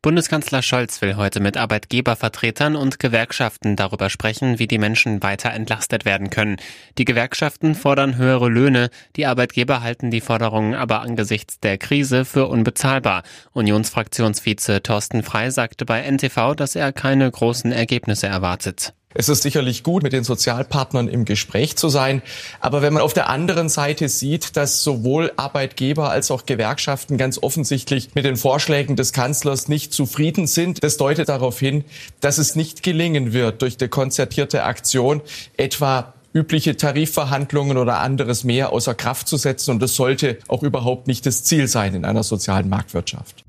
Bundeskanzler Scholz will heute mit Arbeitgebervertretern und Gewerkschaften darüber sprechen, wie die Menschen weiter entlastet werden können. Die Gewerkschaften fordern höhere Löhne, die Arbeitgeber halten die Forderungen aber angesichts der Krise für unbezahlbar. Unionsfraktionsvize Thorsten Frei sagte bei NTV, dass er keine großen Ergebnisse erwartet. Es ist sicherlich gut, mit den Sozialpartnern im Gespräch zu sein. Aber wenn man auf der anderen Seite sieht, dass sowohl Arbeitgeber als auch Gewerkschaften ganz offensichtlich mit den Vorschlägen des Kanzlers nicht zufrieden sind, das deutet darauf hin, dass es nicht gelingen wird, durch eine konzertierte Aktion etwa übliche Tarifverhandlungen oder anderes mehr außer Kraft zu setzen. Und das sollte auch überhaupt nicht das Ziel sein in einer sozialen Marktwirtschaft.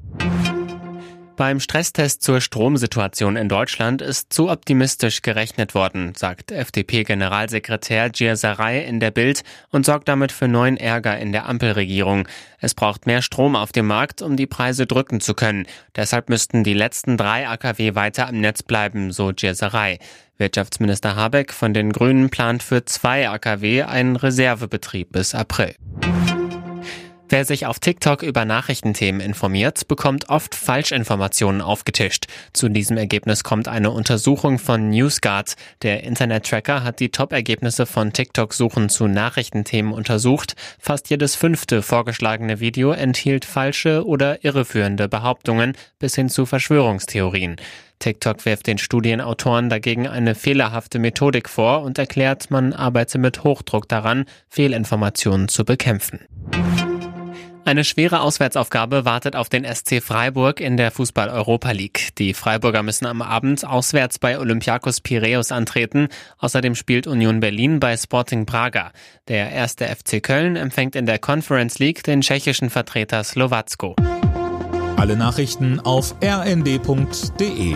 Beim Stresstest zur Stromsituation in Deutschland ist zu optimistisch gerechnet worden, sagt FDP-Generalsekretär Gierserei in der Bild und sorgt damit für neuen Ärger in der Ampelregierung. Es braucht mehr Strom auf dem Markt, um die Preise drücken zu können. Deshalb müssten die letzten drei AKW weiter am Netz bleiben, so Gierserei. Wirtschaftsminister Habeck von den Grünen plant für zwei AKW einen Reservebetrieb bis April. Wer sich auf TikTok über Nachrichtenthemen informiert, bekommt oft Falschinformationen aufgetischt. Zu diesem Ergebnis kommt eine Untersuchung von NewsGuard. Der Internet-Tracker hat die Top-Ergebnisse von TikTok-Suchen zu Nachrichtenthemen untersucht. Fast jedes fünfte vorgeschlagene Video enthielt falsche oder irreführende Behauptungen bis hin zu Verschwörungstheorien. TikTok wirft den Studienautoren dagegen eine fehlerhafte Methodik vor und erklärt, man arbeite mit Hochdruck daran, Fehlinformationen zu bekämpfen. Eine schwere Auswärtsaufgabe wartet auf den SC Freiburg in der Fußball-Europa League. Die Freiburger müssen am Abend auswärts bei Olympiakos Piräus antreten. Außerdem spielt Union Berlin bei Sporting Braga. Der erste FC Köln empfängt in der Conference League den tschechischen Vertreter Slowacko. Alle Nachrichten auf rnd.de